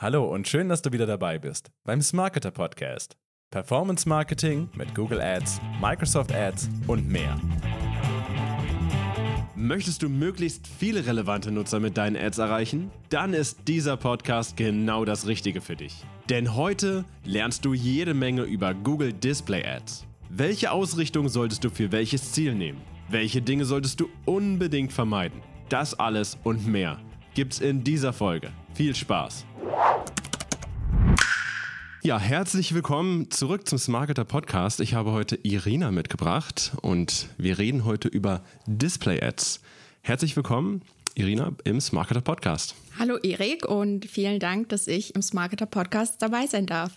Hallo und schön, dass du wieder dabei bist beim Smarketer Podcast. Performance Marketing mit Google Ads, Microsoft Ads und mehr. Möchtest du möglichst viele relevante Nutzer mit deinen Ads erreichen? Dann ist dieser Podcast genau das Richtige für dich. Denn heute lernst du jede Menge über Google Display Ads. Welche Ausrichtung solltest du für welches Ziel nehmen? Welche Dinge solltest du unbedingt vermeiden? Das alles und mehr gibt's in dieser Folge. Viel Spaß! Ja, herzlich willkommen zurück zum Smarketer Podcast. Ich habe heute Irina mitgebracht und wir reden heute über Display Ads. Herzlich willkommen, Irina, im Smarketer Podcast. Hallo Erik und vielen Dank, dass ich im Smarketer Podcast dabei sein darf.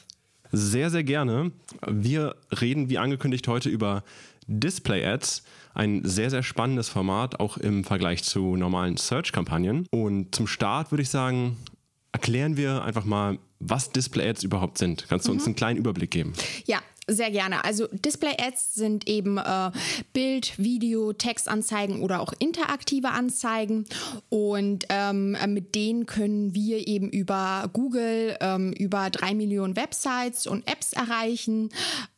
Sehr, sehr gerne. Wir reden, wie angekündigt, heute über Display Ads. Ein sehr, sehr spannendes Format, auch im Vergleich zu normalen Search-Kampagnen. Und zum Start würde ich sagen, erklären wir einfach mal, was Display-Ads überhaupt sind. Kannst du mhm. uns einen kleinen Überblick geben? Ja, sehr gerne. Also Display-Ads sind eben äh, Bild, Video, Textanzeigen oder auch interaktive Anzeigen. Und ähm, mit denen können wir eben über Google ähm, über drei Millionen Websites und Apps erreichen,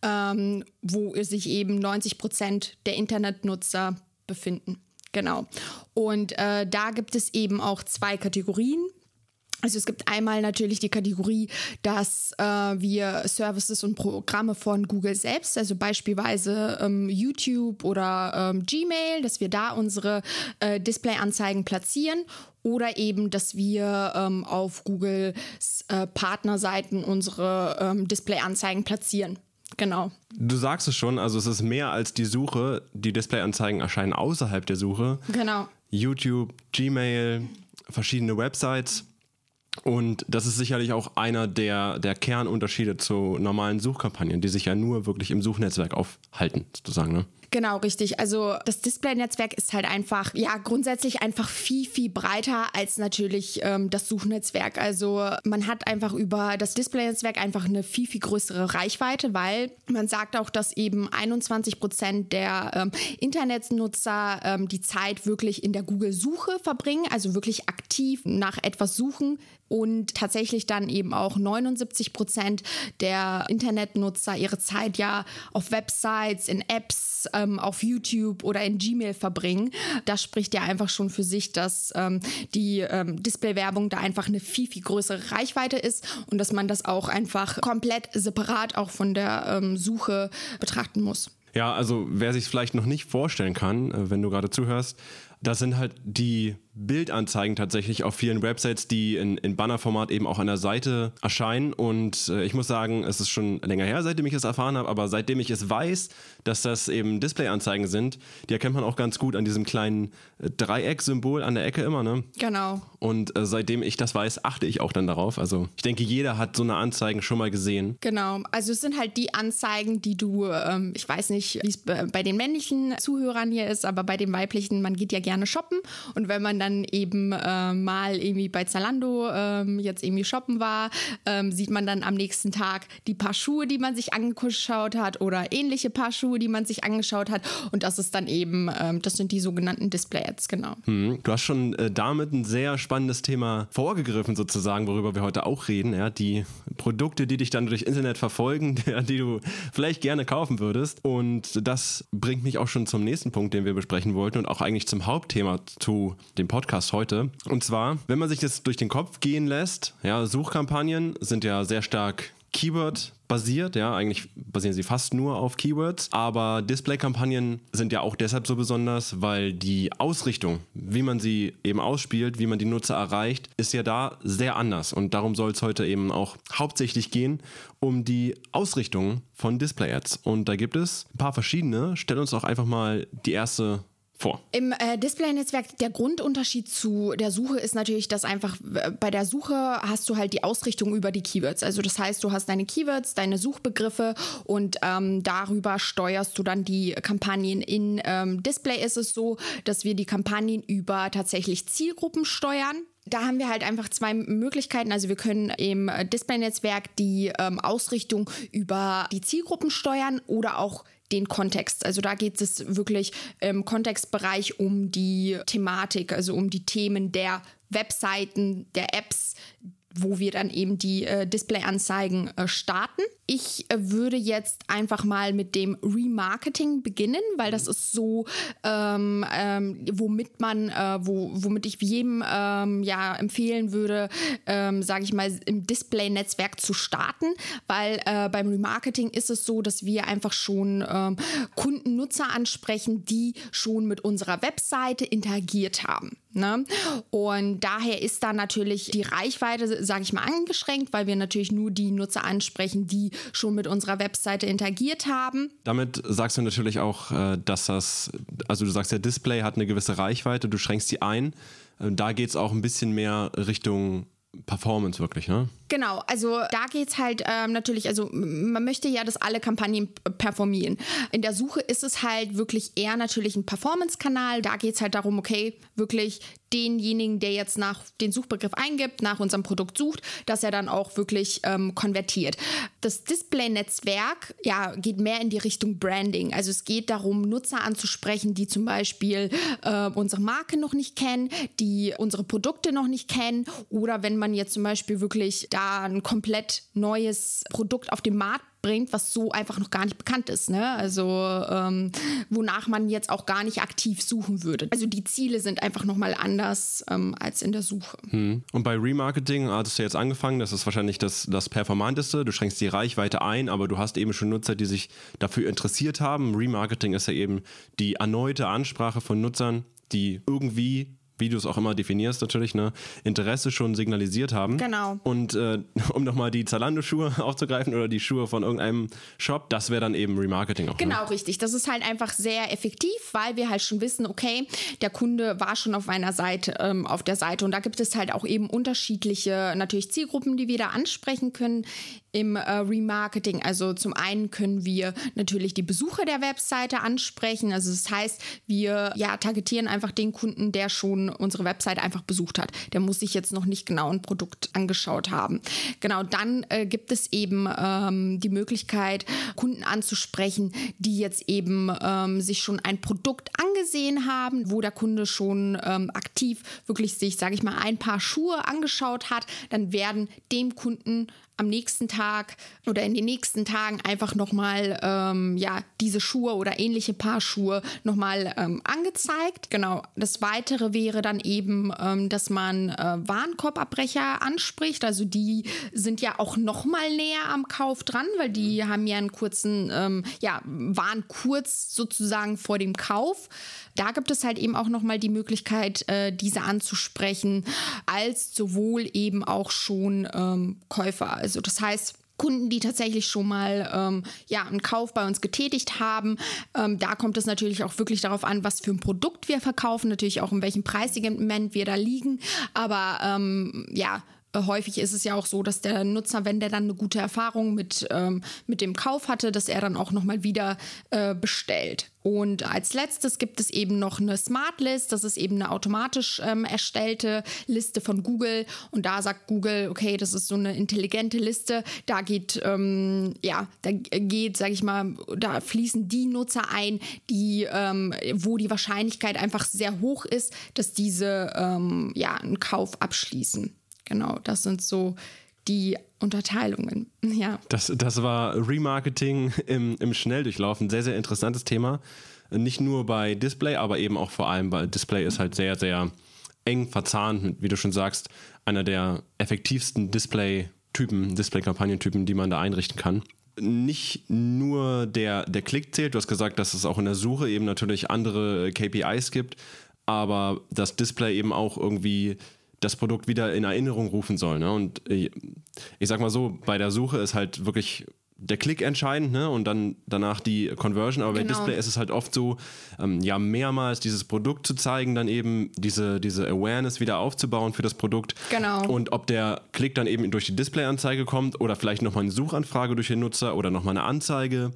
ähm, wo sich eben 90 Prozent der Internetnutzer befinden. Genau. Und äh, da gibt es eben auch zwei Kategorien. Also es gibt einmal natürlich die Kategorie, dass äh, wir Services und Programme von Google selbst, also beispielsweise ähm, YouTube oder ähm, Gmail, dass wir da unsere äh, Displayanzeigen platzieren oder eben, dass wir ähm, auf Googles äh, Partnerseiten unsere ähm, Displayanzeigen platzieren. Genau. Du sagst es schon, also es ist mehr als die Suche. Die Displayanzeigen erscheinen außerhalb der Suche. Genau. YouTube, Gmail, verschiedene Websites. Und das ist sicherlich auch einer der, der Kernunterschiede zu normalen Suchkampagnen, die sich ja nur wirklich im Suchnetzwerk aufhalten, sozusagen. Ne? Genau, richtig. Also das Display-Netzwerk ist halt einfach, ja, grundsätzlich einfach viel, viel breiter als natürlich ähm, das Suchnetzwerk. Also man hat einfach über das Display-Netzwerk einfach eine viel, viel größere Reichweite, weil man sagt auch, dass eben 21 Prozent der ähm, Internetnutzer ähm, die Zeit wirklich in der Google-Suche verbringen, also wirklich aktiv nach etwas suchen und tatsächlich dann eben auch 79 Prozent der Internetnutzer ihre Zeit ja auf Websites, in Apps, ähm, auf YouTube oder in Gmail verbringen. Das spricht ja einfach schon für sich, dass ähm, die ähm, Displaywerbung da einfach eine viel, viel größere Reichweite ist und dass man das auch einfach komplett separat auch von der ähm, Suche betrachten muss. Ja, also wer sich vielleicht noch nicht vorstellen kann, äh, wenn du gerade zuhörst, das sind halt die Bildanzeigen tatsächlich auf vielen Websites, die in, in Bannerformat eben auch an der Seite erscheinen. Und äh, ich muss sagen, es ist schon länger her, seitdem ich es erfahren habe, aber seitdem ich es weiß, dass das eben Displayanzeigen sind, die erkennt man auch ganz gut an diesem kleinen äh, Dreieck-Symbol an der Ecke immer, ne? Genau. Und äh, seitdem ich das weiß, achte ich auch dann darauf. Also ich denke, jeder hat so eine Anzeigen schon mal gesehen. Genau. Also es sind halt die Anzeigen, die du, ähm, ich weiß nicht, wie es bei den männlichen Zuhörern hier ist, aber bei den weiblichen, man geht ja gerne shoppen und wenn man dann eben äh, mal irgendwie bei Zalando ähm, jetzt irgendwie shoppen war, ähm, sieht man dann am nächsten Tag die Paar Schuhe, die man sich angeschaut hat oder ähnliche Paar Schuhe, die man sich angeschaut hat. Und das ist dann eben, ähm, das sind die sogenannten Display-Ads, genau. Hm. Du hast schon äh, damit ein sehr spannendes Thema vorgegriffen, sozusagen, worüber wir heute auch reden. Ja? Die Produkte, die dich dann durch Internet verfolgen, die du vielleicht gerne kaufen würdest. Und das bringt mich auch schon zum nächsten Punkt, den wir besprechen wollten und auch eigentlich zum Hauptthema zu dem Podcast heute. Und zwar, wenn man sich das durch den Kopf gehen lässt, ja, Suchkampagnen sind ja sehr stark Keyword basiert, ja, eigentlich basieren sie fast nur auf Keywords, aber Display-Kampagnen sind ja auch deshalb so besonders, weil die Ausrichtung, wie man sie eben ausspielt, wie man die Nutzer erreicht, ist ja da sehr anders und darum soll es heute eben auch hauptsächlich gehen um die Ausrichtung von Display-Ads und da gibt es ein paar verschiedene. Stell uns auch einfach mal die erste vor. Im äh, Display-Netzwerk, der Grundunterschied zu der Suche ist natürlich, dass einfach bei der Suche hast du halt die Ausrichtung über die Keywords. Also das heißt, du hast deine Keywords, deine Suchbegriffe und ähm, darüber steuerst du dann die Kampagnen. In ähm, Display ist es so, dass wir die Kampagnen über tatsächlich Zielgruppen steuern. Da haben wir halt einfach zwei Möglichkeiten. Also wir können im Display-Netzwerk die ähm, Ausrichtung über die Zielgruppen steuern oder auch den Kontext. Also da geht es wirklich im Kontextbereich um die Thematik, also um die Themen der Webseiten, der Apps, wo wir dann eben die äh, Displayanzeigen äh, starten. Ich äh, würde jetzt einfach mal mit dem Remarketing beginnen, weil das ist so, ähm, ähm, womit man, äh, wo, womit ich jedem ähm, ja empfehlen würde, ähm, sage ich mal, im Display-Netzwerk zu starten, weil äh, beim Remarketing ist es so, dass wir einfach schon ähm, Kunden, Nutzer ansprechen, die schon mit unserer Webseite interagiert haben. Ne? Und daher ist da natürlich die Reichweite, sage ich mal, eingeschränkt, weil wir natürlich nur die Nutzer ansprechen, die schon mit unserer Webseite interagiert haben. Damit sagst du natürlich auch, äh, dass das, also du sagst, der Display hat eine gewisse Reichweite, du schränkst die ein. Äh, da geht es auch ein bisschen mehr Richtung Performance wirklich, ne? Genau, also da geht es halt ähm, natürlich, also man möchte ja, dass alle Kampagnen performieren. In der Suche ist es halt wirklich eher natürlich ein Performance-Kanal. Da geht es halt darum, okay, wirklich denjenigen, der jetzt nach den Suchbegriff eingibt, nach unserem Produkt sucht, dass er dann auch wirklich ähm, konvertiert. Das Display-Netzwerk ja, geht mehr in die Richtung Branding. Also es geht darum, Nutzer anzusprechen, die zum Beispiel äh, unsere Marke noch nicht kennen, die unsere Produkte noch nicht kennen oder wenn man jetzt zum Beispiel wirklich da ein komplett neues Produkt auf den Markt bringt, was so einfach noch gar nicht bekannt ist. Ne? Also ähm, wonach man jetzt auch gar nicht aktiv suchen würde. Also die Ziele sind einfach nochmal anders ähm, als in der Suche. Hm. Und bei Remarketing hattest du jetzt angefangen, das ist wahrscheinlich das, das Performanteste. Du schränkst die Reichweite ein, aber du hast eben schon Nutzer, die sich dafür interessiert haben. Remarketing ist ja eben die erneute Ansprache von Nutzern, die irgendwie wie du es auch immer definierst natürlich, ne, Interesse schon signalisiert haben. Genau. Und äh, um nochmal die Zalando-Schuhe aufzugreifen oder die Schuhe von irgendeinem Shop, das wäre dann eben Remarketing auch. Ne? Genau, ne? richtig. Das ist halt einfach sehr effektiv, weil wir halt schon wissen, okay, der Kunde war schon auf einer Seite, ähm, auf der Seite und da gibt es halt auch eben unterschiedliche natürlich Zielgruppen, die wir da ansprechen können im äh, Remarketing. Also zum einen können wir natürlich die Besucher der Webseite ansprechen. Also das heißt, wir ja targetieren einfach den Kunden, der schon unsere Webseite einfach besucht hat. Der muss sich jetzt noch nicht genau ein Produkt angeschaut haben. Genau, dann äh, gibt es eben ähm, die Möglichkeit, Kunden anzusprechen, die jetzt eben ähm, sich schon ein Produkt angesehen haben, wo der Kunde schon ähm, aktiv wirklich sich, sage ich mal, ein paar Schuhe angeschaut hat. Dann werden dem Kunden am nächsten Tag oder in den nächsten Tagen einfach nochmal ähm, ja, diese Schuhe oder ähnliche Paar Schuhe nochmal ähm, angezeigt. Genau. Das Weitere wäre dann eben, ähm, dass man äh, Warenkorbabbrecher anspricht. Also die sind ja auch nochmal näher am Kauf dran, weil die haben ja einen kurzen, ähm, ja, waren kurz sozusagen vor dem Kauf. Da gibt es halt eben auch nochmal die Möglichkeit, äh, diese anzusprechen, als sowohl eben auch schon ähm, Käufer. Also das heißt, Kunden, die tatsächlich schon mal ähm, ja, einen Kauf bei uns getätigt haben. Ähm, da kommt es natürlich auch wirklich darauf an, was für ein Produkt wir verkaufen, natürlich auch in welchem Preissegment wir da liegen. Aber ähm, ja, häufig ist es ja auch so, dass der Nutzer, wenn der dann eine gute Erfahrung mit, ähm, mit dem Kauf hatte, dass er dann auch nochmal wieder äh, bestellt. Und als letztes gibt es eben noch eine Smart List. Das ist eben eine automatisch ähm, erstellte Liste von Google. Und da sagt Google, okay, das ist so eine intelligente Liste. Da geht, ähm, ja, da geht, sage ich mal, da fließen die Nutzer ein, die, ähm, wo die Wahrscheinlichkeit einfach sehr hoch ist, dass diese, ähm, ja, einen Kauf abschließen. Genau, das sind so die Unterteilungen. Ja. Das, das war Remarketing im, im Schnelldurchlauf. Ein sehr, sehr interessantes Thema. Nicht nur bei Display, aber eben auch vor allem, weil Display ist halt sehr, sehr eng verzahnt mit, wie du schon sagst, einer der effektivsten Display-Typen, Display-Kampagnentypen, die man da einrichten kann. Nicht nur der, der Klick zählt, du hast gesagt, dass es auch in der Suche eben natürlich andere KPIs gibt, aber das Display eben auch irgendwie das Produkt wieder in Erinnerung rufen soll. Ne? Und äh, ich sag mal so, bei der Suche ist halt wirklich der Klick entscheidend ne? und dann danach die Conversion. Aber genau. bei Display ist es halt oft so, ähm, ja, mehrmals dieses Produkt zu zeigen, dann eben diese, diese Awareness wieder aufzubauen für das Produkt. Genau. Und ob der Klick dann eben durch die Display-Anzeige kommt oder vielleicht nochmal eine Suchanfrage durch den Nutzer oder nochmal eine Anzeige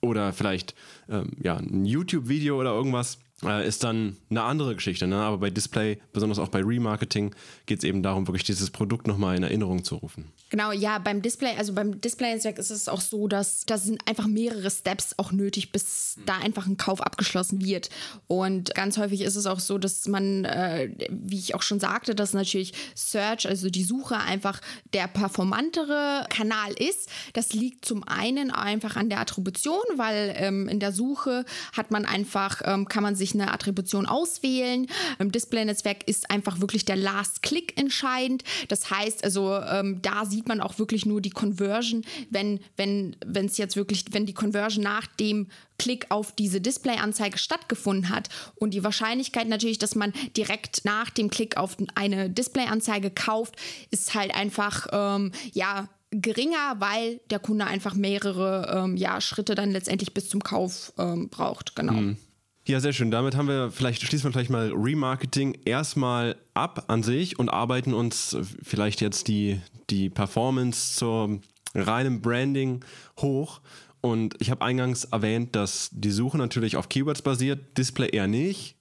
oder vielleicht ähm, ja, ein YouTube-Video oder irgendwas äh, ist dann eine andere Geschichte. Ne? Aber bei Display, besonders auch bei Remarketing, geht es eben darum, wirklich dieses Produkt nochmal in Erinnerung zu rufen. Genau, ja, beim Display, also beim Display-Netzwerk ist es auch so, dass da sind einfach mehrere Steps auch nötig, bis da einfach ein Kauf abgeschlossen wird. Und ganz häufig ist es auch so, dass man, äh, wie ich auch schon sagte, dass natürlich Search, also die Suche einfach der performantere Kanal ist. Das liegt zum einen einfach an der Attribution, weil ähm, in der Suche hat man einfach, ähm, kann man sich eine Attribution auswählen. Im Display-Netzwerk ist einfach wirklich der Last Click entscheidend. Das heißt also, ähm, da sieht man auch wirklich nur die Conversion, wenn wenn wenn es jetzt wirklich, wenn die Conversion nach dem Klick auf diese Display-Anzeige stattgefunden hat und die Wahrscheinlichkeit natürlich, dass man direkt nach dem Klick auf eine Display-Anzeige kauft, ist halt einfach ähm, ja geringer, weil der Kunde einfach mehrere ähm, ja, Schritte dann letztendlich bis zum Kauf ähm, braucht. Genau. Mhm. Ja, sehr schön. Damit haben wir vielleicht, schließen wir vielleicht mal Remarketing erstmal ab an sich und arbeiten uns vielleicht jetzt die, die Performance zur reinen Branding hoch. Und ich habe eingangs erwähnt, dass die Suche natürlich auf Keywords basiert, Display eher nicht.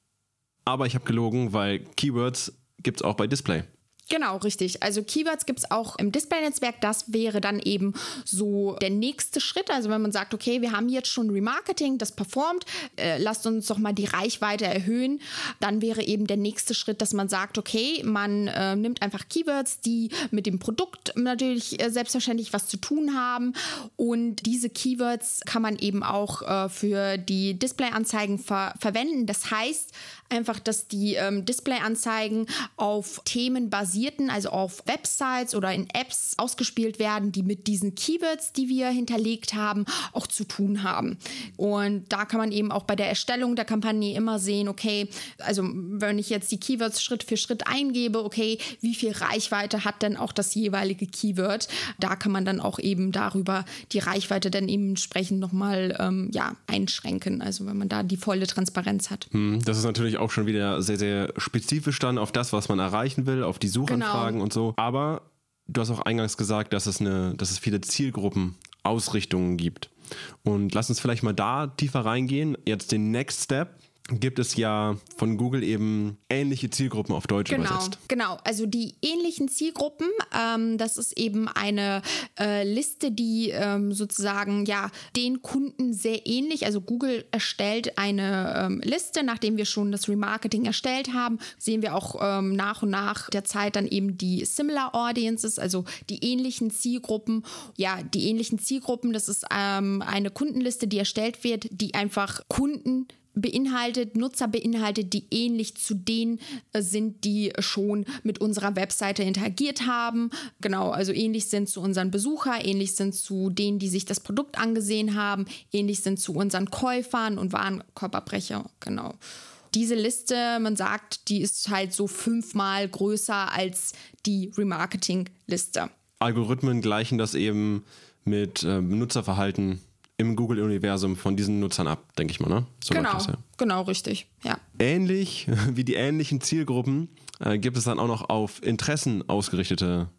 Aber ich habe gelogen, weil Keywords gibt es auch bei Display. Genau, richtig. Also Keywords gibt es auch im Display-Netzwerk. Das wäre dann eben so der nächste Schritt. Also wenn man sagt, okay, wir haben jetzt schon Remarketing, das performt, äh, lasst uns doch mal die Reichweite erhöhen, dann wäre eben der nächste Schritt, dass man sagt, okay, man äh, nimmt einfach Keywords, die mit dem Produkt natürlich äh, selbstverständlich was zu tun haben. Und diese Keywords kann man eben auch äh, für die Display-Anzeigen ver verwenden. Das heißt einfach, dass die ähm, Display-Anzeigen auf Themen basieren basierten, also auf Websites oder in Apps ausgespielt werden, die mit diesen Keywords, die wir hinterlegt haben, auch zu tun haben. Und da kann man eben auch bei der Erstellung der Kampagne immer sehen, okay, also wenn ich jetzt die Keywords Schritt für Schritt eingebe, okay, wie viel Reichweite hat denn auch das jeweilige Keyword? Da kann man dann auch eben darüber die Reichweite dann eben entsprechend nochmal ähm, ja, einschränken, also wenn man da die volle Transparenz hat. Hm, das ist natürlich auch schon wieder sehr, sehr spezifisch dann auf das, was man erreichen will, auf die Suchanfragen genau. und so. Aber du hast auch eingangs gesagt, dass es, eine, dass es viele Zielgruppen-Ausrichtungen gibt. Und lass uns vielleicht mal da tiefer reingehen. Jetzt den Next Step gibt es ja von Google eben ähnliche Zielgruppen auf Deutsch genau, übersetzt. Genau, also die ähnlichen Zielgruppen, ähm, das ist eben eine äh, Liste, die ähm, sozusagen ja den Kunden sehr ähnlich, also Google erstellt eine ähm, Liste, nachdem wir schon das Remarketing erstellt haben, sehen wir auch ähm, nach und nach der Zeit dann eben die Similar Audiences, also die ähnlichen Zielgruppen. Ja, die ähnlichen Zielgruppen, das ist ähm, eine Kundenliste, die erstellt wird, die einfach Kunden beinhaltet, Nutzer beinhaltet, die ähnlich zu denen äh, sind, die schon mit unserer Webseite interagiert haben. Genau, also ähnlich sind zu unseren Besuchern, ähnlich sind zu denen, die sich das Produkt angesehen haben, ähnlich sind zu unseren Käufern und Warenkorbabbrecher. Genau. Diese Liste, man sagt, die ist halt so fünfmal größer als die Remarketing-Liste. Algorithmen gleichen das eben mit äh, Nutzerverhalten im Google-Universum von diesen Nutzern ab, denke ich mal, ne? So genau, das, ja. genau, richtig, ja. Ähnlich wie die ähnlichen Zielgruppen äh, gibt es dann auch noch auf Interessen ausgerichtete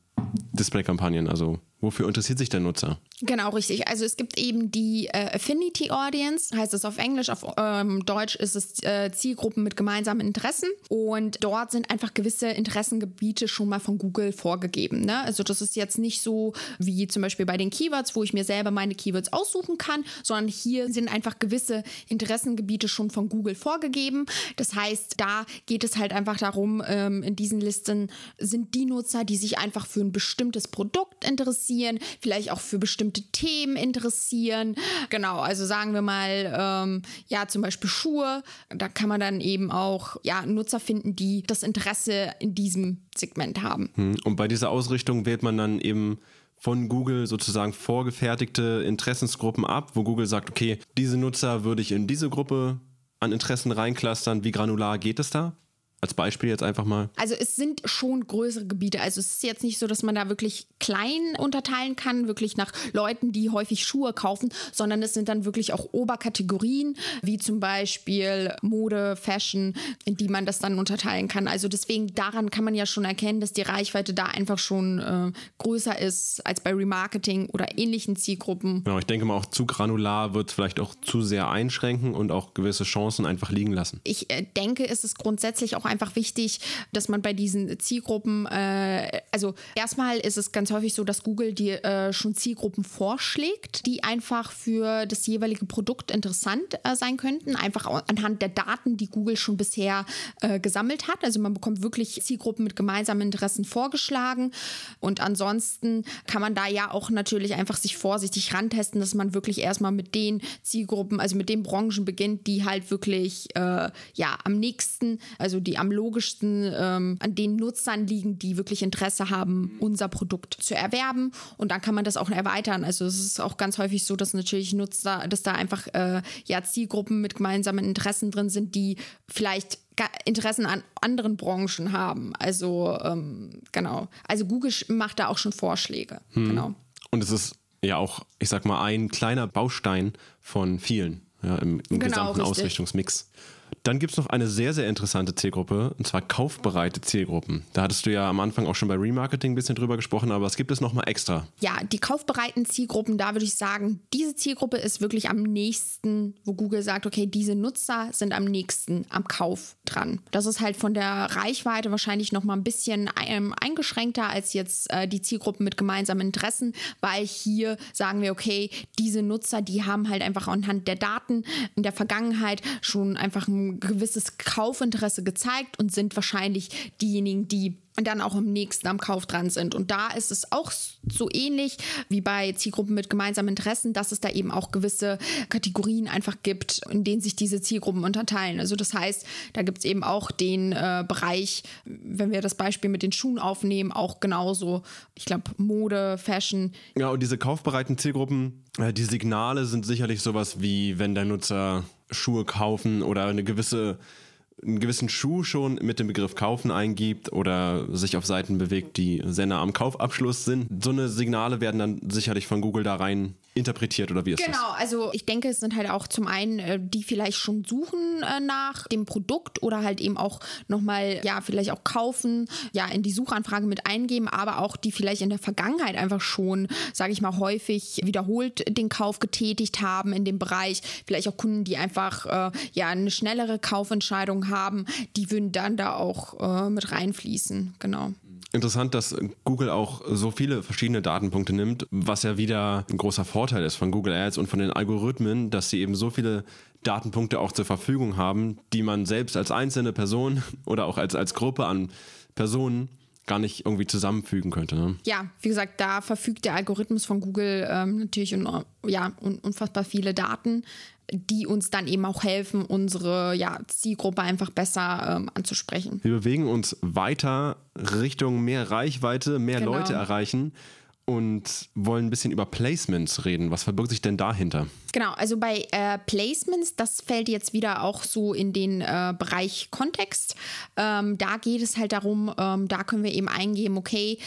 Display-Kampagnen, also Wofür interessiert sich der Nutzer? Genau, richtig. Also es gibt eben die äh, Affinity Audience, heißt es auf Englisch, auf ähm, Deutsch ist es äh, Zielgruppen mit gemeinsamen Interessen. Und dort sind einfach gewisse Interessengebiete schon mal von Google vorgegeben. Ne? Also das ist jetzt nicht so wie zum Beispiel bei den Keywords, wo ich mir selber meine Keywords aussuchen kann, sondern hier sind einfach gewisse Interessengebiete schon von Google vorgegeben. Das heißt, da geht es halt einfach darum, ähm, in diesen Listen sind die Nutzer, die sich einfach für ein bestimmtes Produkt interessieren interessieren, vielleicht auch für bestimmte Themen interessieren. Genau, also sagen wir mal, ähm, ja, zum Beispiel Schuhe. Da kann man dann eben auch ja, Nutzer finden, die das Interesse in diesem Segment haben. Hm, und bei dieser Ausrichtung wählt man dann eben von Google sozusagen vorgefertigte Interessensgruppen ab, wo Google sagt, okay, diese Nutzer würde ich in diese Gruppe an Interessen reinklustern. Wie granular geht es da? Als Beispiel jetzt einfach mal? Also es sind schon größere Gebiete. Also es ist jetzt nicht so, dass man da wirklich klein unterteilen kann, wirklich nach Leuten, die häufig Schuhe kaufen, sondern es sind dann wirklich auch Oberkategorien, wie zum Beispiel Mode, Fashion, in die man das dann unterteilen kann. Also deswegen daran kann man ja schon erkennen, dass die Reichweite da einfach schon äh, größer ist als bei Remarketing oder ähnlichen Zielgruppen. Genau, ich denke mal auch zu granular wird es vielleicht auch zu sehr einschränken und auch gewisse Chancen einfach liegen lassen. Ich äh, denke, es ist grundsätzlich auch einfach wichtig, dass man bei diesen Zielgruppen, äh, also erstmal ist es ganz häufig so, dass Google dir äh, schon Zielgruppen vorschlägt, die einfach für das jeweilige Produkt interessant äh, sein könnten, einfach anhand der Daten, die Google schon bisher äh, gesammelt hat. Also man bekommt wirklich Zielgruppen mit gemeinsamen Interessen vorgeschlagen und ansonsten kann man da ja auch natürlich einfach sich vorsichtig rantesten, dass man wirklich erstmal mit den Zielgruppen, also mit den Branchen beginnt, die halt wirklich äh, ja am nächsten, also die am logischsten ähm, an den Nutzern liegen, die wirklich Interesse haben, unser Produkt zu erwerben. Und dann kann man das auch erweitern. Also es ist auch ganz häufig so, dass natürlich Nutzer, dass da einfach äh, ja Zielgruppen mit gemeinsamen Interessen drin sind, die vielleicht Interessen an anderen Branchen haben. Also ähm, genau. Also Google macht da auch schon Vorschläge. Hm. Genau. Und es ist ja auch, ich sag mal, ein kleiner Baustein von vielen ja, im, im genau, gesamten richtig. Ausrichtungsmix. Dann gibt es noch eine sehr, sehr interessante Zielgruppe, und zwar kaufbereite Zielgruppen. Da hattest du ja am Anfang auch schon bei Remarketing ein bisschen drüber gesprochen, aber was gibt es nochmal extra? Ja, die kaufbereiten Zielgruppen, da würde ich sagen, diese Zielgruppe ist wirklich am nächsten, wo Google sagt, okay, diese Nutzer sind am nächsten am Kauf dran. Das ist halt von der Reichweite wahrscheinlich nochmal ein bisschen ähm, eingeschränkter als jetzt äh, die Zielgruppen mit gemeinsamen Interessen, weil hier sagen wir, okay, diese Nutzer, die haben halt einfach anhand der Daten in der Vergangenheit schon einfach ein gewisses Kaufinteresse gezeigt und sind wahrscheinlich diejenigen, die dann auch am nächsten am Kauf dran sind. Und da ist es auch so ähnlich wie bei Zielgruppen mit gemeinsamen Interessen, dass es da eben auch gewisse Kategorien einfach gibt, in denen sich diese Zielgruppen unterteilen. Also das heißt, da gibt es eben auch den äh, Bereich, wenn wir das Beispiel mit den Schuhen aufnehmen, auch genauso, ich glaube, Mode, Fashion. Ja, und diese kaufbereiten Zielgruppen, äh, die Signale sind sicherlich sowas wie, wenn der Nutzer Schuhe kaufen oder eine gewisse einen gewissen Schuh schon mit dem Begriff kaufen eingibt oder sich auf Seiten bewegt, die sehr nah am Kaufabschluss sind. So eine Signale werden dann sicherlich von Google da rein interpretiert oder wie ist genau, das? Genau, also ich denke, es sind halt auch zum einen, äh, die vielleicht schon suchen äh, nach dem Produkt oder halt eben auch nochmal, ja, vielleicht auch kaufen, ja, in die Suchanfrage mit eingeben, aber auch die vielleicht in der Vergangenheit einfach schon, sage ich mal, häufig wiederholt den Kauf getätigt haben in dem Bereich. Vielleicht auch Kunden, die einfach, äh, ja, eine schnellere Kaufentscheidung haben, die würden dann da auch mit reinfließen, genau. Interessant, dass Google auch so viele verschiedene Datenpunkte nimmt, was ja wieder ein großer Vorteil ist von Google Ads und von den Algorithmen, dass sie eben so viele Datenpunkte auch zur Verfügung haben, die man selbst als einzelne Person oder auch als, als Gruppe an Personen gar nicht irgendwie zusammenfügen könnte. Ne? Ja, wie gesagt, da verfügt der Algorithmus von Google ähm, natürlich un, ja, un, unfassbar viele Daten, die uns dann eben auch helfen, unsere ja, Zielgruppe einfach besser ähm, anzusprechen. Wir bewegen uns weiter Richtung mehr Reichweite, mehr genau. Leute erreichen und wollen ein bisschen über Placements reden. Was verbirgt sich denn dahinter? Genau, also bei äh, Placements, das fällt jetzt wieder auch so in den äh, Bereich Kontext. Ähm, da geht es halt darum, ähm, da können wir eben eingeben, okay,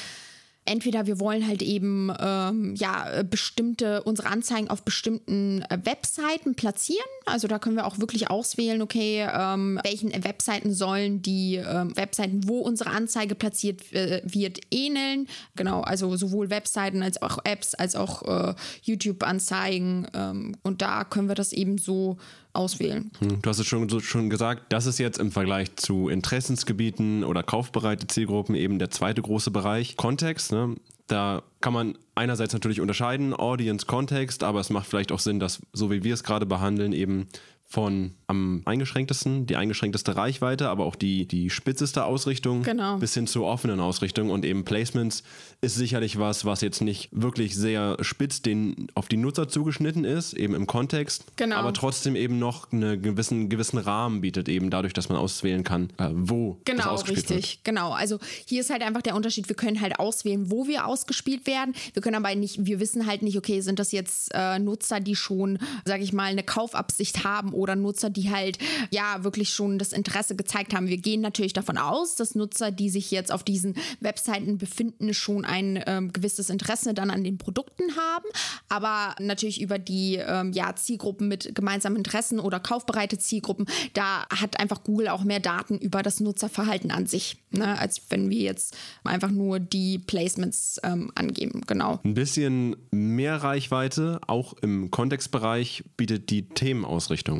entweder wir wollen halt eben ähm, ja bestimmte unsere Anzeigen auf bestimmten äh, Webseiten platzieren. Also da können wir auch wirklich auswählen, okay, ähm, welchen Webseiten sollen die ähm, Webseiten, wo unsere Anzeige platziert äh, wird, ähneln. Genau, also sowohl Webseiten als auch Apps als auch äh, YouTube-Anzeigen. Ähm, und da können wir das eben so auswählen. Hm, du hast es schon, schon gesagt, das ist jetzt im Vergleich zu Interessensgebieten oder kaufbereite Zielgruppen eben der zweite große Bereich. Kontext, ne? da kann man einerseits natürlich unterscheiden, Audience, Kontext, aber es macht vielleicht auch Sinn, dass so wie wir es gerade behandeln, eben von am eingeschränktesten, die eingeschränkteste Reichweite, aber auch die, die spitzeste Ausrichtung genau. bis hin zur offenen Ausrichtung und eben Placements ist sicherlich was, was jetzt nicht wirklich sehr spitz den, auf die Nutzer zugeschnitten ist, eben im Kontext, genau. aber trotzdem eben noch einen gewissen, gewissen Rahmen bietet, eben dadurch, dass man auswählen kann, äh, wo genau, das ausgespielt richtig. wird. Genau, also hier ist halt einfach der Unterschied, wir können halt auswählen, wo wir ausgespielt werden, wir können aber nicht, wir wissen halt nicht, okay, sind das jetzt äh, Nutzer, die schon, sage ich mal, eine Kaufabsicht haben oder oder Nutzer, die halt ja wirklich schon das Interesse gezeigt haben. Wir gehen natürlich davon aus, dass Nutzer, die sich jetzt auf diesen Webseiten befinden, schon ein ähm, gewisses Interesse dann an den Produkten haben, aber natürlich über die ähm, ja, Zielgruppen mit gemeinsamen Interessen oder kaufbereite Zielgruppen, da hat einfach Google auch mehr Daten über das Nutzerverhalten an sich, ne, als wenn wir jetzt einfach nur die Placements ähm, angeben. Genau. Ein bisschen mehr Reichweite, auch im Kontextbereich, bietet die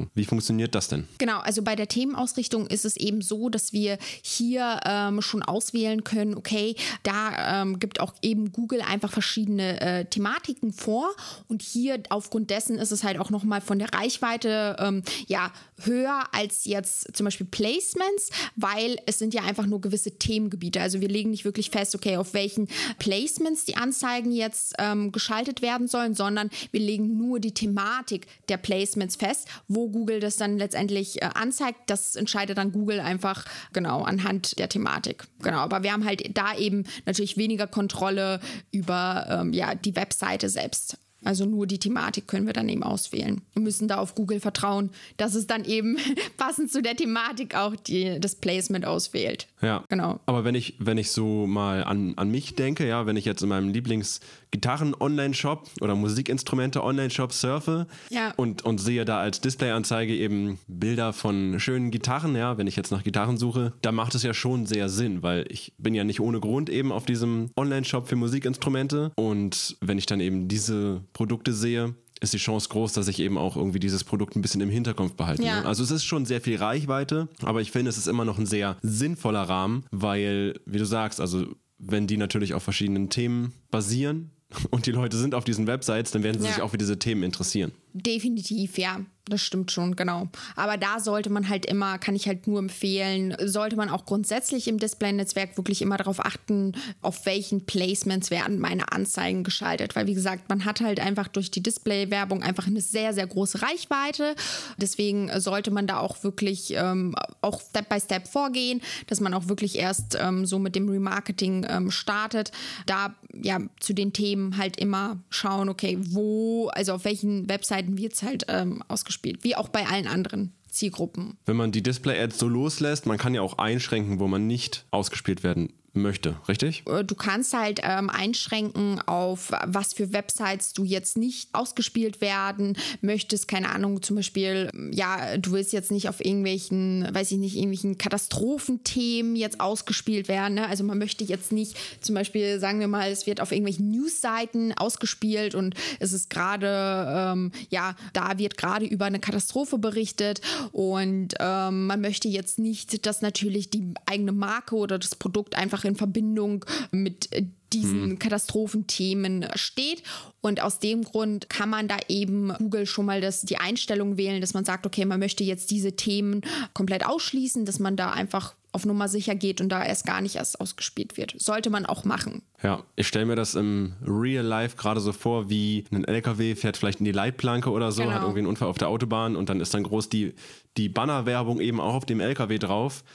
Themenausrichtung. Wie funktioniert das denn? Genau, also bei der Themenausrichtung ist es eben so, dass wir hier ähm, schon auswählen können, okay, da ähm, gibt auch eben Google einfach verschiedene äh, Thematiken vor und hier aufgrund dessen ist es halt auch nochmal von der Reichweite ähm, ja höher als jetzt zum Beispiel Placements, weil es sind ja einfach nur gewisse Themengebiete. Also wir legen nicht wirklich fest, okay, auf welchen Placements die Anzeigen jetzt ähm, geschaltet werden sollen, sondern wir legen nur die Thematik der Placements fest, wo Google das dann letztendlich äh, anzeigt. Das entscheidet dann Google einfach genau anhand der Thematik. Genau, aber wir haben halt da eben natürlich weniger Kontrolle über ähm, ja, die Webseite selbst. Also nur die Thematik können wir dann eben auswählen und müssen da auf Google vertrauen, dass es dann eben passend zu der Thematik auch die, das Placement auswählt. Ja, genau. Aber wenn ich, wenn ich so mal an, an mich denke, ja, wenn ich jetzt in meinem Lieblings-Gitarren-Online-Shop oder Musikinstrumente-Online-Shop surfe ja. und, und sehe da als Displayanzeige eben Bilder von schönen Gitarren, ja, wenn ich jetzt nach Gitarren suche, da macht es ja schon sehr Sinn, weil ich bin ja nicht ohne Grund eben auf diesem Online-Shop für Musikinstrumente und wenn ich dann eben diese Produkte sehe, ist die Chance groß, dass ich eben auch irgendwie dieses Produkt ein bisschen im Hinterkopf behalte. Ja. Ne? Also es ist schon sehr viel Reichweite, aber ich finde, es ist immer noch ein sehr sinnvoller Rahmen, weil, wie du sagst, also wenn die natürlich auf verschiedenen Themen basieren und die Leute sind auf diesen Websites, dann werden sie ja. sich auch für diese Themen interessieren. Definitiv, ja das stimmt schon, genau. Aber da sollte man halt immer, kann ich halt nur empfehlen, sollte man auch grundsätzlich im Display-Netzwerk wirklich immer darauf achten, auf welchen Placements werden meine Anzeigen geschaltet. Weil, wie gesagt, man hat halt einfach durch die Display-Werbung einfach eine sehr, sehr große Reichweite. Deswegen sollte man da auch wirklich ähm, auch Step by Step vorgehen, dass man auch wirklich erst ähm, so mit dem Remarketing ähm, startet. Da ja zu den Themen halt immer schauen, okay, wo, also auf welchen Webseiten wird es halt ähm, ausgespielt, wie auch bei allen anderen Zielgruppen. Wenn man die Display-Ads so loslässt, man kann ja auch einschränken, wo man nicht ausgespielt werden möchte, richtig? Äh, du kannst halt ähm, einschränken auf was für Websites du jetzt nicht ausgespielt werden möchtest. Keine Ahnung, zum Beispiel, ja, du willst jetzt nicht auf irgendwelchen, weiß ich nicht, irgendwelchen Katastrophenthemen jetzt ausgespielt werden. Ne? Also man möchte jetzt nicht, zum Beispiel, sagen wir mal, es wird auf irgendwelchen Newsseiten ausgespielt und es ist gerade, ähm, ja, da wird gerade über eine Katastrophe berichtet und ähm, man möchte jetzt nicht, dass natürlich die eigene Marke oder das Produkt einfach in Verbindung mit diesen hm. Katastrophenthemen steht. Und aus dem Grund kann man da eben Google schon mal das, die Einstellung wählen, dass man sagt, okay, man möchte jetzt diese Themen komplett ausschließen, dass man da einfach auf Nummer sicher geht und da erst gar nicht erst ausgespielt wird. Sollte man auch machen. Ja, ich stelle mir das im Real Life gerade so vor, wie ein LKW fährt vielleicht in die Leitplanke oder so, genau. hat irgendwie einen Unfall auf der Autobahn und dann ist dann groß die, die Bannerwerbung eben auch auf dem LKW drauf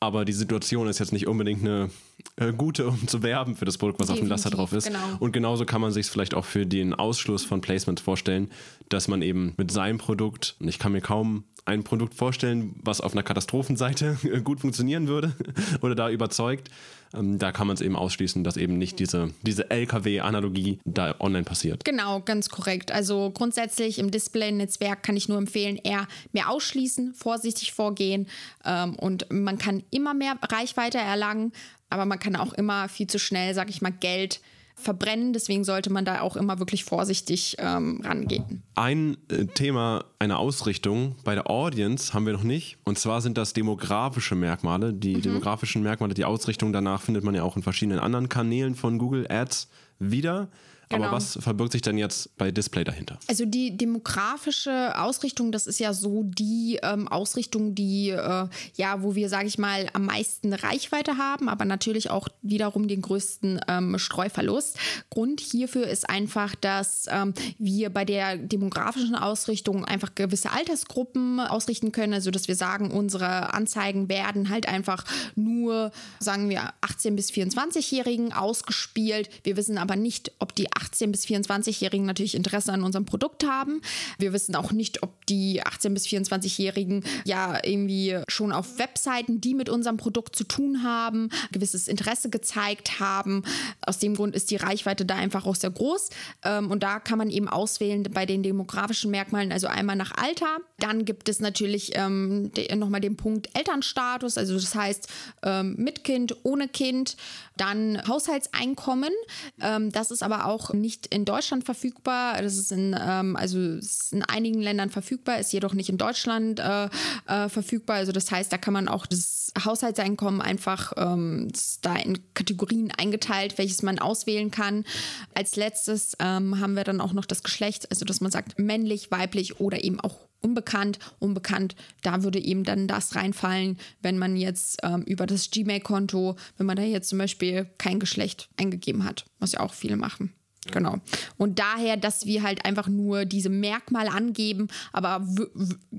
aber die Situation ist jetzt nicht unbedingt eine äh, gute, um zu werben für das Produkt, was Definitiv, auf dem Laster drauf ist. Genau. Und genauso kann man sich es vielleicht auch für den Ausschluss von Placements vorstellen, dass man eben mit seinem Produkt, und ich kann mir kaum ein Produkt vorstellen, was auf einer Katastrophenseite gut funktionieren würde oder da überzeugt, ähm, da kann man es eben ausschließen, dass eben nicht diese, diese LKW-Analogie da online passiert. Genau, ganz korrekt. Also grundsätzlich im Display-Netzwerk kann ich nur empfehlen, eher mehr ausschließen, vorsichtig vorgehen ähm, und man kann immer mehr Reichweite erlangen, aber man kann auch immer viel zu schnell, sag ich mal, Geld verbrennen. Deswegen sollte man da auch immer wirklich vorsichtig ähm, rangehen. Ein äh, Thema, eine Ausrichtung bei der Audience haben wir noch nicht. Und zwar sind das demografische Merkmale. Die mhm. demografischen Merkmale, die Ausrichtung danach findet man ja auch in verschiedenen anderen Kanälen von Google Ads wieder. Genau. Aber was verbirgt sich denn jetzt bei Display dahinter? Also die demografische Ausrichtung, das ist ja so die ähm, Ausrichtung, die äh, ja, wo wir, sage ich mal, am meisten Reichweite haben, aber natürlich auch wiederum den größten ähm, Streuverlust. Grund hierfür ist einfach, dass ähm, wir bei der demografischen Ausrichtung einfach gewisse Altersgruppen ausrichten können, also dass wir sagen, unsere Anzeigen werden halt einfach nur, sagen wir, 18 bis 24-Jährigen ausgespielt. Wir wissen aber nicht, ob die 18 bis 24-Jährigen natürlich Interesse an unserem Produkt haben. Wir wissen auch nicht, ob die 18 bis 24-Jährigen ja irgendwie schon auf Webseiten, die mit unserem Produkt zu tun haben, gewisses Interesse gezeigt haben. Aus dem Grund ist die Reichweite da einfach auch sehr groß. Ähm, und da kann man eben auswählen bei den demografischen Merkmalen, also einmal nach Alter. Dann gibt es natürlich ähm, nochmal den Punkt Elternstatus, also das heißt ähm, mit Kind, ohne Kind. Dann Haushaltseinkommen. Ähm, das ist aber auch nicht in Deutschland verfügbar. Das ist in, ähm, also ist in einigen Ländern verfügbar, ist jedoch nicht in Deutschland äh, äh, verfügbar. Also das heißt, da kann man auch das Haushaltseinkommen einfach ähm, da in Kategorien eingeteilt, welches man auswählen kann. Als letztes ähm, haben wir dann auch noch das Geschlecht, also dass man sagt männlich, weiblich oder eben auch unbekannt. Unbekannt, da würde eben dann das reinfallen, wenn man jetzt ähm, über das Gmail-Konto, wenn man da jetzt zum Beispiel kein Geschlecht eingegeben hat, was ja auch viele machen. Genau. Und daher, dass wir halt einfach nur diese Merkmale angeben, aber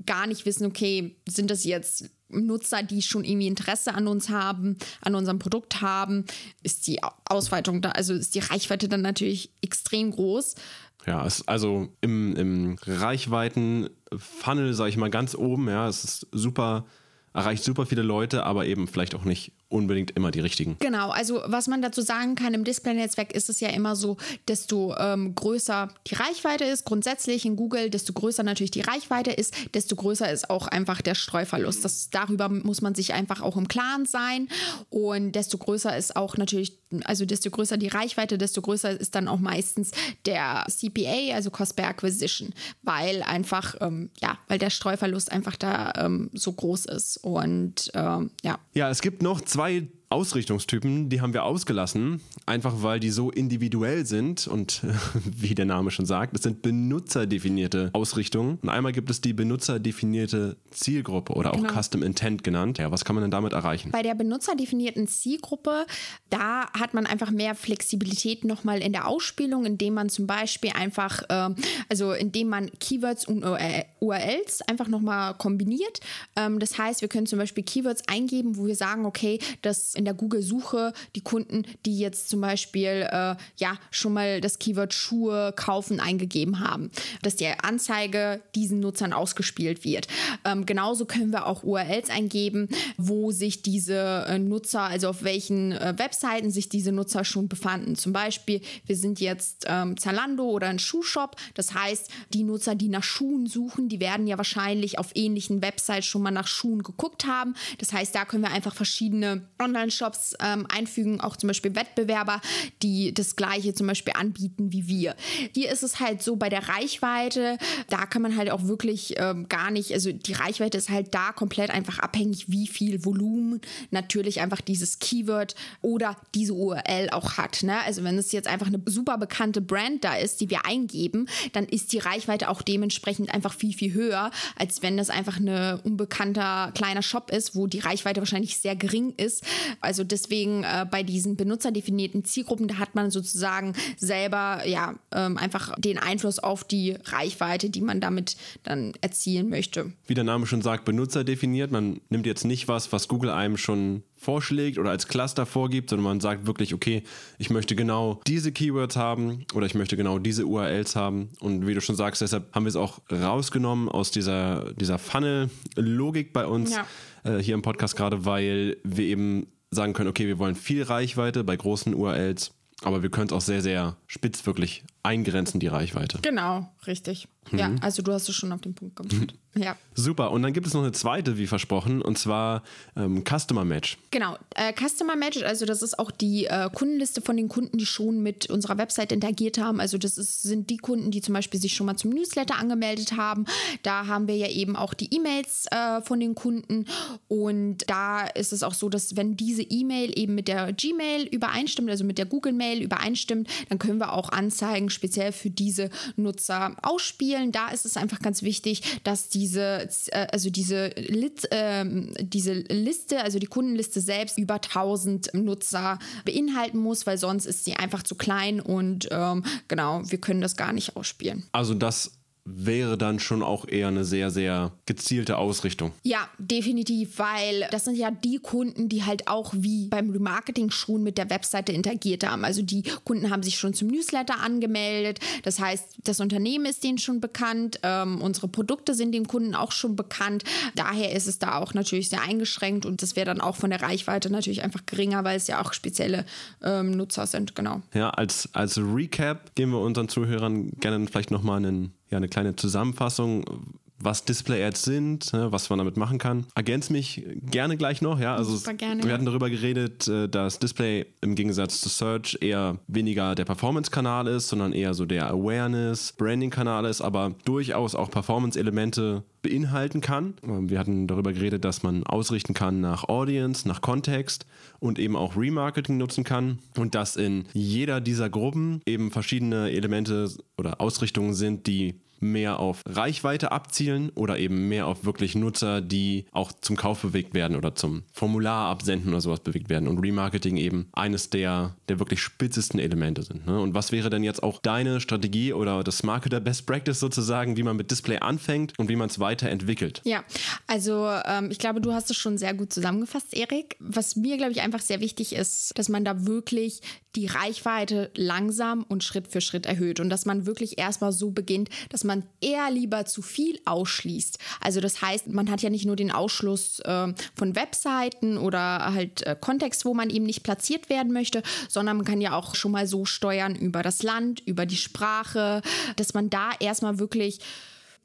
gar nicht wissen, okay, sind das jetzt Nutzer, die schon irgendwie Interesse an uns haben, an unserem Produkt haben, ist die Ausweitung da, also ist die Reichweite dann natürlich extrem groß. Ja, es, also im, im Reichweiten-Funnel, sage ich mal, ganz oben, ja, es ist super, erreicht super viele Leute, aber eben vielleicht auch nicht unbedingt immer die richtigen. Genau, also was man dazu sagen kann, im Display-Netzwerk ist es ja immer so, desto ähm, größer die Reichweite ist, grundsätzlich in Google, desto größer natürlich die Reichweite ist, desto größer ist auch einfach der Streuverlust. Das, darüber muss man sich einfach auch im Klaren sein und desto größer ist auch natürlich, also desto größer die Reichweite, desto größer ist dann auch meistens der CPA, also Cost per Acquisition, weil einfach, ähm, ja, weil der Streuverlust einfach da ähm, so groß ist und ähm, ja. Ja, es gibt noch zwei zwei Ausrichtungstypen, die haben wir ausgelassen, einfach weil die so individuell sind und wie der Name schon sagt, es sind benutzerdefinierte Ausrichtungen. Und einmal gibt es die benutzerdefinierte Zielgruppe oder auch genau. Custom Intent genannt. Ja, was kann man denn damit erreichen? Bei der benutzerdefinierten Zielgruppe, da hat man einfach mehr Flexibilität nochmal in der Ausspielung, indem man zum Beispiel einfach, äh, also indem man Keywords und URLs einfach nochmal kombiniert. Ähm, das heißt, wir können zum Beispiel Keywords eingeben, wo wir sagen, okay, das in der Google-Suche die Kunden, die jetzt zum Beispiel äh, ja schon mal das Keyword Schuhe kaufen eingegeben haben, dass die Anzeige diesen Nutzern ausgespielt wird. Ähm, genauso können wir auch URLs eingeben, wo sich diese äh, Nutzer, also auf welchen äh, Webseiten sich diese Nutzer schon befanden. Zum Beispiel, wir sind jetzt ähm, Zalando oder ein Schuhshop. Das heißt, die Nutzer, die nach Schuhen suchen, die werden ja wahrscheinlich auf ähnlichen Websites schon mal nach Schuhen geguckt haben. Das heißt, da können wir einfach verschiedene Online- Shops ähm, einfügen, auch zum Beispiel Wettbewerber, die das gleiche zum Beispiel anbieten wie wir. Hier ist es halt so bei der Reichweite, da kann man halt auch wirklich ähm, gar nicht, also die Reichweite ist halt da komplett einfach abhängig, wie viel Volumen natürlich einfach dieses Keyword oder diese URL auch hat. Ne? Also wenn es jetzt einfach eine super bekannte Brand da ist, die wir eingeben, dann ist die Reichweite auch dementsprechend einfach viel, viel höher, als wenn das einfach ein unbekannter kleiner Shop ist, wo die Reichweite wahrscheinlich sehr gering ist. Also deswegen äh, bei diesen benutzerdefinierten Zielgruppen, da hat man sozusagen selber ja ähm, einfach den Einfluss auf die Reichweite, die man damit dann erzielen möchte. Wie der Name schon sagt, benutzerdefiniert. Man nimmt jetzt nicht was, was Google einem schon vorschlägt oder als Cluster vorgibt, sondern man sagt wirklich, okay, ich möchte genau diese Keywords haben oder ich möchte genau diese URLs haben. Und wie du schon sagst, deshalb haben wir es auch rausgenommen aus dieser, dieser Funnel-Logik bei uns ja. äh, hier im Podcast gerade, weil wir eben sagen können, okay, wir wollen viel Reichweite bei großen URLs, aber wir können es auch sehr, sehr spitz wirklich eingrenzen, die Reichweite. Genau, richtig. Mhm. Ja, also du hast es schon auf den Punkt gebracht. Ja. Super. Und dann gibt es noch eine zweite, wie versprochen, und zwar ähm, Customer Match. Genau. Äh, Customer Match, also das ist auch die äh, Kundenliste von den Kunden, die schon mit unserer Website interagiert haben. Also das ist, sind die Kunden, die zum Beispiel sich schon mal zum Newsletter angemeldet haben. Da haben wir ja eben auch die E-Mails äh, von den Kunden. Und da ist es auch so, dass wenn diese E-Mail eben mit der Gmail übereinstimmt, also mit der Google-Mail übereinstimmt, dann können wir auch Anzeigen speziell für diese Nutzer ausspielen. Da ist es einfach ganz wichtig, dass die diese, äh, also diese, Lit, äh, diese Liste, also die Kundenliste selbst über 1000 Nutzer beinhalten muss, weil sonst ist sie einfach zu klein und ähm, genau, wir können das gar nicht ausspielen. Also das wäre dann schon auch eher eine sehr, sehr gezielte Ausrichtung. Ja, definitiv, weil das sind ja die Kunden, die halt auch wie beim Remarketing schon mit der Webseite interagiert haben. Also die Kunden haben sich schon zum Newsletter angemeldet. Das heißt, das Unternehmen ist denen schon bekannt, ähm, unsere Produkte sind dem Kunden auch schon bekannt. Daher ist es da auch natürlich sehr eingeschränkt und das wäre dann auch von der Reichweite natürlich einfach geringer, weil es ja auch spezielle ähm, Nutzer sind, genau. Ja, als, als Recap geben wir unseren Zuhörern gerne vielleicht nochmal einen ja, eine kleine Zusammenfassung, was Display-Ads sind, ne, was man damit machen kann. Ergänz mich gerne gleich noch. Ja, also Super gerne. wir hatten darüber geredet, äh, dass Display im Gegensatz zu Search eher weniger der Performance-Kanal ist, sondern eher so der Awareness, Branding-Kanal ist, aber durchaus auch Performance-Elemente beinhalten kann. Ähm, wir hatten darüber geredet, dass man ausrichten kann nach Audience, nach Kontext und eben auch Remarketing nutzen kann und dass in jeder dieser Gruppen eben verschiedene Elemente oder Ausrichtungen sind, die mehr auf Reichweite abzielen oder eben mehr auf wirklich Nutzer, die auch zum Kauf bewegt werden oder zum Formular absenden oder sowas bewegt werden. Und Remarketing eben eines der, der wirklich spitzesten Elemente sind. Ne? Und was wäre denn jetzt auch deine Strategie oder das Marketer Best Practice sozusagen, wie man mit Display anfängt und wie man es weiterentwickelt? Ja, also ähm, ich glaube, du hast es schon sehr gut zusammengefasst, Erik. Was mir, glaube ich, einfach sehr wichtig ist, dass man da wirklich die Reichweite langsam und Schritt für Schritt erhöht und dass man wirklich erstmal so beginnt, dass man eher lieber zu viel ausschließt. Also das heißt, man hat ja nicht nur den Ausschluss äh, von Webseiten oder halt äh, Kontext, wo man eben nicht platziert werden möchte, sondern man kann ja auch schon mal so steuern über das Land, über die Sprache, dass man da erstmal wirklich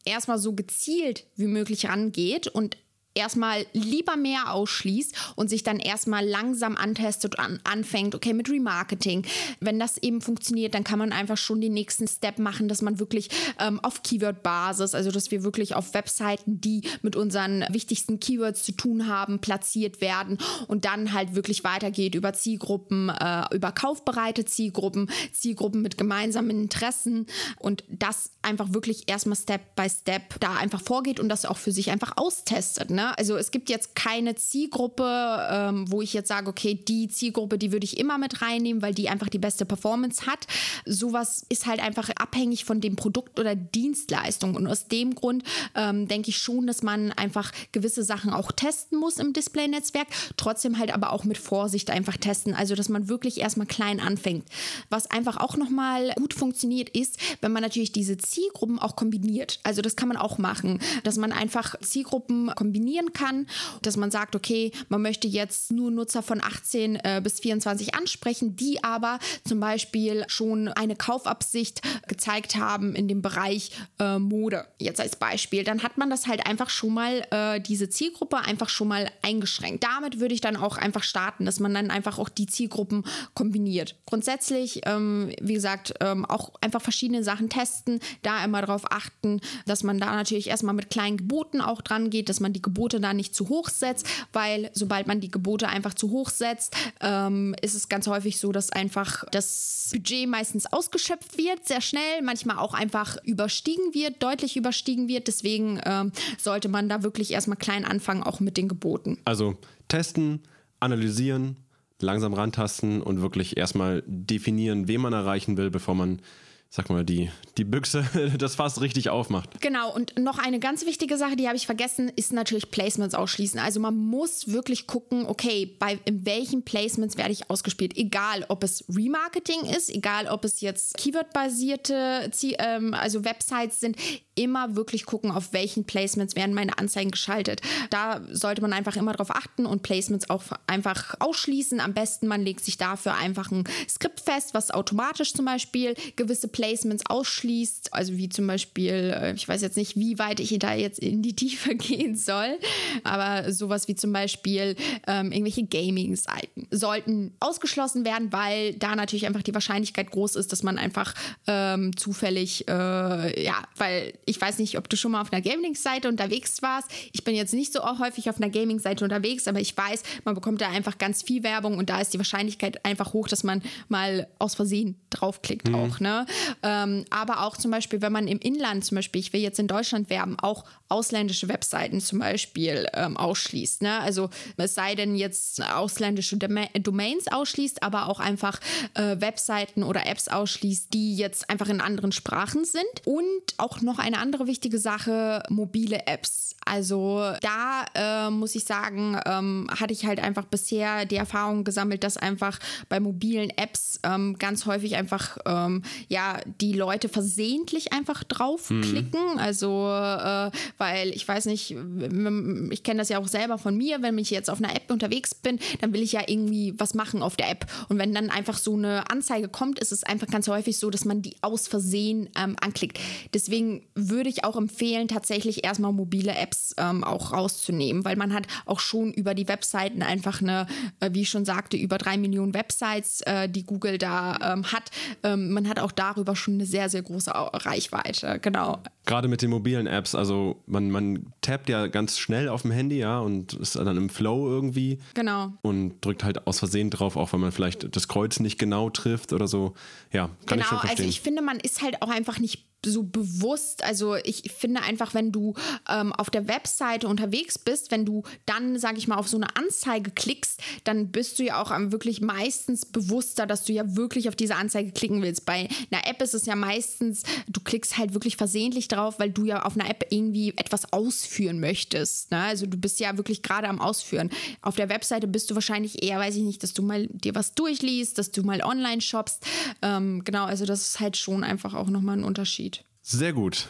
erstmal so gezielt wie möglich rangeht und erstmal lieber mehr ausschließt und sich dann erstmal langsam antestet und an, anfängt, okay, mit Remarketing. Wenn das eben funktioniert, dann kann man einfach schon den nächsten Step machen, dass man wirklich ähm, auf Keyword-Basis, also dass wir wirklich auf Webseiten, die mit unseren wichtigsten Keywords zu tun haben, platziert werden und dann halt wirklich weitergeht über Zielgruppen, äh, über kaufbereite Zielgruppen, Zielgruppen mit gemeinsamen Interessen und das einfach wirklich erstmal Step by Step da einfach vorgeht und das auch für sich einfach austestet. Ne? Also es gibt jetzt keine Zielgruppe, ähm, wo ich jetzt sage, okay, die Zielgruppe, die würde ich immer mit reinnehmen, weil die einfach die beste Performance hat. Sowas ist halt einfach abhängig von dem Produkt oder Dienstleistung. Und aus dem Grund ähm, denke ich schon, dass man einfach gewisse Sachen auch testen muss im Display-Netzwerk, trotzdem halt aber auch mit Vorsicht einfach testen. Also dass man wirklich erstmal klein anfängt. Was einfach auch nochmal gut funktioniert, ist, wenn man natürlich diese Zielgruppen auch kombiniert. Also das kann man auch machen, dass man einfach Zielgruppen kombiniert definieren kann, dass man sagt, okay, man möchte jetzt nur Nutzer von 18 äh, bis 24 ansprechen, die aber zum Beispiel schon eine Kaufabsicht gezeigt haben in dem Bereich äh, Mode. Jetzt als Beispiel, dann hat man das halt einfach schon mal, äh, diese Zielgruppe einfach schon mal eingeschränkt. Damit würde ich dann auch einfach starten, dass man dann einfach auch die Zielgruppen kombiniert. Grundsätzlich, ähm, wie gesagt, ähm, auch einfach verschiedene Sachen testen, da immer darauf achten, dass man da natürlich erstmal mit kleinen Geboten auch dran geht, dass man die Gebote Gebote da nicht zu hoch setzt, weil sobald man die Gebote einfach zu hoch setzt, ähm, ist es ganz häufig so, dass einfach das Budget meistens ausgeschöpft wird, sehr schnell, manchmal auch einfach überstiegen wird, deutlich überstiegen wird. Deswegen ähm, sollte man da wirklich erstmal klein anfangen, auch mit den Geboten. Also testen, analysieren, langsam rantasten und wirklich erstmal definieren, wen man erreichen will, bevor man sag mal, die, die Büchse das Fass richtig aufmacht. Genau, und noch eine ganz wichtige Sache, die habe ich vergessen, ist natürlich Placements ausschließen. Also man muss wirklich gucken, okay, bei in welchen Placements werde ich ausgespielt. Egal, ob es Remarketing ist, egal, ob es jetzt Keyword-basierte, ähm, also Websites sind, immer wirklich gucken, auf welchen Placements werden meine Anzeigen geschaltet. Da sollte man einfach immer darauf achten und Placements auch einfach ausschließen. Am besten, man legt sich dafür einfach ein Skript fest, was automatisch zum Beispiel gewisse Placements ausschließt. Also wie zum Beispiel, äh, ich weiß jetzt nicht, wie weit ich da jetzt in die Tiefe gehen soll, aber sowas wie zum Beispiel ähm, irgendwelche Gaming-Seiten sollten ausgeschlossen werden, weil da natürlich einfach die Wahrscheinlichkeit groß ist, dass man einfach ähm, zufällig, äh, ja, weil ich weiß nicht, ob du schon mal auf einer Gaming-Seite unterwegs warst. Ich bin jetzt nicht so häufig auf einer Gaming-Seite unterwegs, aber ich weiß, man bekommt da einfach ganz viel Werbung und da ist die Wahrscheinlichkeit einfach hoch, dass man mal aus Versehen draufklickt mhm. auch. Ne? Ähm, aber auch zum Beispiel, wenn man im Inland zum Beispiel, ich will jetzt in Deutschland werben, auch ausländische Webseiten zum Beispiel ähm, ausschließt. Ne? Also es sei denn jetzt ausländische Domains ausschließt, aber auch einfach äh, Webseiten oder Apps ausschließt, die jetzt einfach in anderen Sprachen sind. Und auch noch eine andere wichtige Sache, mobile Apps. Also da äh, muss ich sagen, ähm, hatte ich halt einfach bisher die Erfahrung gesammelt, dass einfach bei mobilen Apps ähm, ganz häufig einfach ähm, ja die Leute versehentlich einfach draufklicken. Mhm. Also äh, weil ich weiß nicht, ich kenne das ja auch selber von mir, wenn ich jetzt auf einer App unterwegs bin, dann will ich ja irgendwie was machen auf der App. Und wenn dann einfach so eine Anzeige kommt, ist es einfach ganz häufig so, dass man die aus Versehen ähm, anklickt. Deswegen würde ich auch empfehlen, tatsächlich erstmal mobile Apps ähm, auch rauszunehmen, weil man hat auch schon über die Webseiten einfach eine, äh, wie ich schon sagte, über drei Millionen Websites, äh, die Google da ähm, hat. Ähm, man hat auch darüber schon eine sehr, sehr große Reichweite. Genau. Gerade mit den mobilen Apps, also man, man tappt ja ganz schnell auf dem Handy, ja, und ist dann im Flow irgendwie. Genau. Und drückt halt aus Versehen drauf, auch wenn man vielleicht das Kreuz nicht genau trifft oder so. Ja, kann genau, ich schon verstehen. Also ich finde, man ist halt auch einfach nicht so bewusst. Also ich finde einfach, wenn du ähm, auf der Webseite unterwegs bist, wenn du dann, sage ich mal, auf so eine Anzeige klickst, dann bist du ja auch wirklich meistens bewusster, dass du ja wirklich auf diese Anzeige klicken willst. Bei einer App ist es ja meistens, du klickst halt wirklich versehentlich drauf, weil du ja auf einer App irgendwie etwas ausführen möchtest. Ne? Also du bist ja wirklich gerade am Ausführen. Auf der Webseite bist du wahrscheinlich eher, weiß ich nicht, dass du mal dir was durchliest, dass du mal online shoppst. Ähm, genau, also das ist halt schon einfach auch nochmal ein Unterschied. Sehr gut.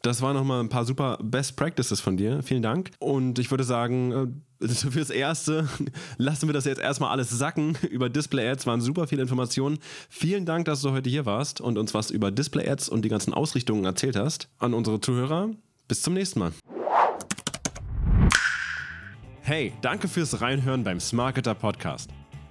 Das waren nochmal ein paar super Best Practices von dir. Vielen Dank. Und ich würde sagen, äh, fürs Erste lassen wir das jetzt erstmal alles sacken. Über Display Ads waren super viele Informationen. Vielen Dank, dass du heute hier warst und uns was über Display Ads und die ganzen Ausrichtungen erzählt hast. An unsere Zuhörer, bis zum nächsten Mal. Hey, danke fürs Reinhören beim Smarketer Podcast.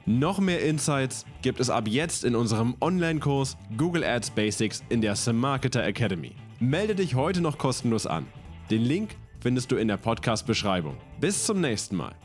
Noch mehr Insights gibt es ab jetzt in unserem Online-Kurs Google Ads Basics in der Marketer Academy. Melde dich heute noch kostenlos an. Den Link findest du in der Podcast-Beschreibung. Bis zum nächsten Mal.